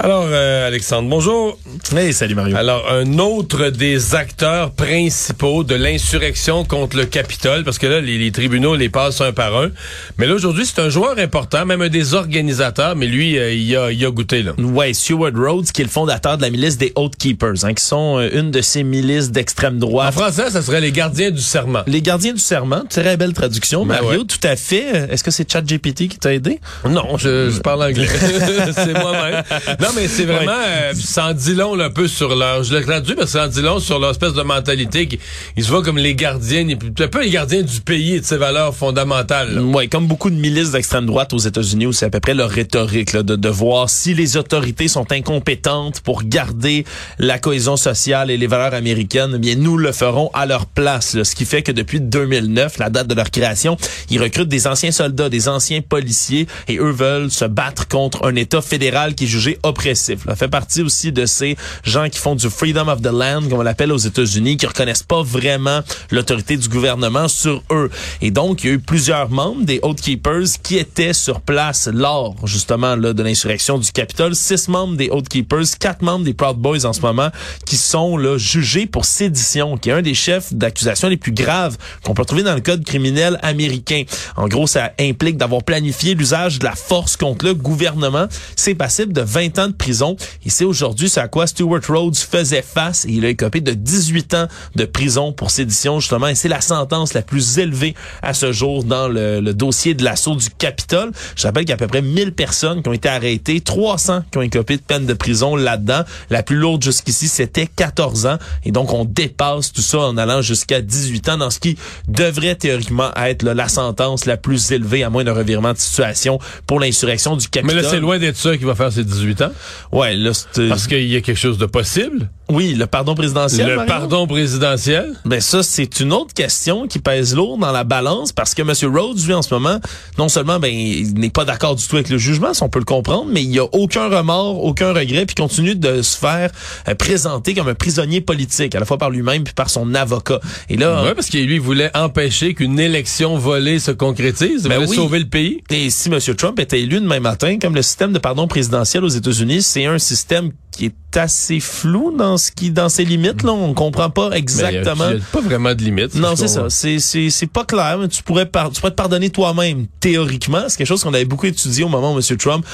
Alors, euh, Alexandre, bonjour. Hey, salut Mario. Alors, un autre des acteurs principaux de l'insurrection contre le Capitole, parce que là, les, tribunaux les passent un par un. Mais là, aujourd'hui, c'est un joueur important, même un des organisateurs, mais lui, euh, il, a, il a goûté, là. Ouais, Stuart Rhodes, qui est le fondateur de la milice des Oath Keepers, hein, qui sont euh, une de ces milices d'extrême droite. En français, ça serait les gardiens du serment. Les gardiens du serment, très belle traduction, ben Mario, tout à fait. Est-ce que c'est ChatGPT qui t'a aidé? Non, je, je parle anglais. c'est moi-même. Non, mais c'est vraiment, euh, ça en dit long un peu sur leur, je l'ai traduit, mais en dit long sur leur espèce de mentalité. Qui, ils se voient comme les gardiens, un peu les gardiens du pays et de ses valeurs fondamentales. Oui, comme beaucoup de milices d'extrême droite aux États-Unis, où c'est à peu près leur rhétorique, là, de, de voir si les autorités sont incompétentes pour garder la cohésion sociale et les valeurs américaines, eh bien nous le ferons à leur place. Ce qui fait que depuis 2009, la date de leur création, ils recrutent des anciens soldats, des anciens policiers, et eux veulent se battre contre un État fédéral qui est jugé oppressif. Ça fait partie aussi de ces gens qui font du freedom of the land, comme on l'appelle aux États-Unis, qui reconnaissent pas vraiment l'autorité du gouvernement sur eux. Et donc, il y a eu plusieurs membres des Oath Keepers qui étaient sur place lors, justement, là, de l'insurrection du Capitole. Six membres des Oath Keepers, quatre membres des Proud Boys en ce moment, qui sont là, jugés pour sédition, qui est un des chefs d'accusation les plus graves qu'on peut trouver dans le code criminel américain. En gros, ça implique d'avoir planifié l'usage de la force contre le gouvernement. C'est passible de 20 ans de prison et c'est aujourd'hui c'est à quoi Stuart Rhodes faisait face et il a écopé de 18 ans de prison pour sédition justement et c'est la sentence la plus élevée à ce jour dans le, dossier de l'assaut du Capitole. Je rappelle qu'il y a à peu près 1000 personnes qui ont été arrêtées, 300 qui ont écopé de peine de prison là-dedans. La plus lourde jusqu'ici, c'était 14 ans et donc on dépasse tout ça en allant jusqu'à 18 ans dans ce qui devrait théoriquement être la sentence la plus élevée à moins d'un revirement de situation pour l'insurrection du Capitole. Mais là, c'est loin d'être ça qui va faire ses 18 ans. Ouais, là, Parce qu'il y a quelque chose de possible? Oui, le pardon présidentiel. Le pardon présidentiel? Ben ça, c'est une autre question qui pèse lourd dans la balance parce que M. Rhodes, lui, en ce moment, non seulement ben il n'est pas d'accord du tout avec le jugement, si on peut le comprendre, mais il a aucun remords, aucun regret, puis continue de se faire euh, présenter comme un prisonnier politique, à la fois par lui-même puis par son avocat. Et là, ouais, parce qu'il lui voulait empêcher qu'une élection volée se concrétise, il ben voulait sauver le pays. Et si M. Trump était élu demain matin, comme le système de pardon présidentiel aux États-Unis, c'est un système qui est assez flou dans ce qui dans ses limites là. On comprend pas exactement. il n'y a, pas vraiment de limites non c'est ça. C'est c'est c'est pas clair tu pourrais tu pourrais te pardonner toi-même théoriquement. C'est quelque chose qu'on avait beaucoup étudié au moment où M. Trump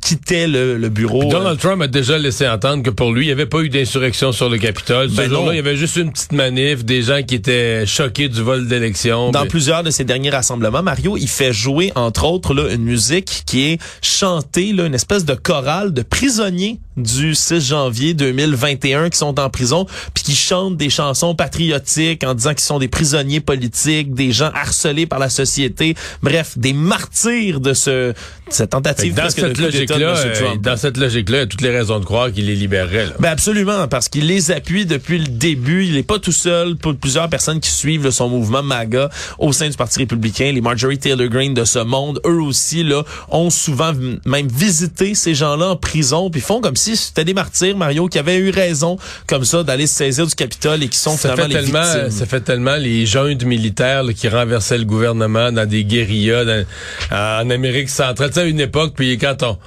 quittait le, bureau. Donald Trump a déjà laissé entendre que pour lui il n'y avait pas eu d'insurrection sur le Capitole. Ce ben jour-là il y avait juste une petite manif des gens qui étaient choqués du vol d'élection dans plusieurs de ses derniers rassemblements Mario il fait jouer entre autres là une musique qui est chantée là une espèce de chorale de prisonniers du 6 janvier 2021 qui sont en prison puis qui chantent des chansons patriotiques en disant qu'ils sont des prisonniers politiques, des gens harcelés par la société, bref, des martyrs de ce cette tentative dans cette logique-là, euh, dans cette logique-là, il y a toutes les raisons de croire qu'il les libérerait. Ben absolument, parce qu'il les appuie depuis le début. Il n'est pas tout seul. Pour plusieurs personnes qui suivent son mouvement MAGA au sein du Parti républicain, les Marjorie Taylor Greene de ce monde, eux aussi là, ont souvent même visité ces gens-là en prison, puis font comme si c'était des martyrs, Mario, qui avaient eu raison comme ça d'aller se saisir du Capitole et qui sont ça finalement fait tellement, victimes. Ça fait tellement les jeunes militaires qui renversaient le gouvernement dans des guérillas en Amérique centrale à une époque, puis quand on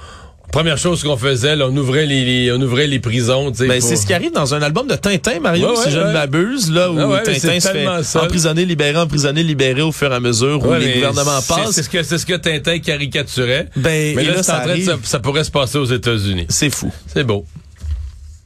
première chose qu'on faisait, là, on ouvrait les, on ouvrait les prisons. Ben, c'est ce qui arrive dans un album de Tintin, Mario, si je ne m'abuse, là où Tintin se fait emprisonner, libéré, emprisonner, libéré au fur et à mesure où les gouvernements passent. C'est ce que c'est ce que Tintin caricaturait. Ben, mais là, ça, ça pourrait se passer aux États-Unis. C'est fou. C'est beau.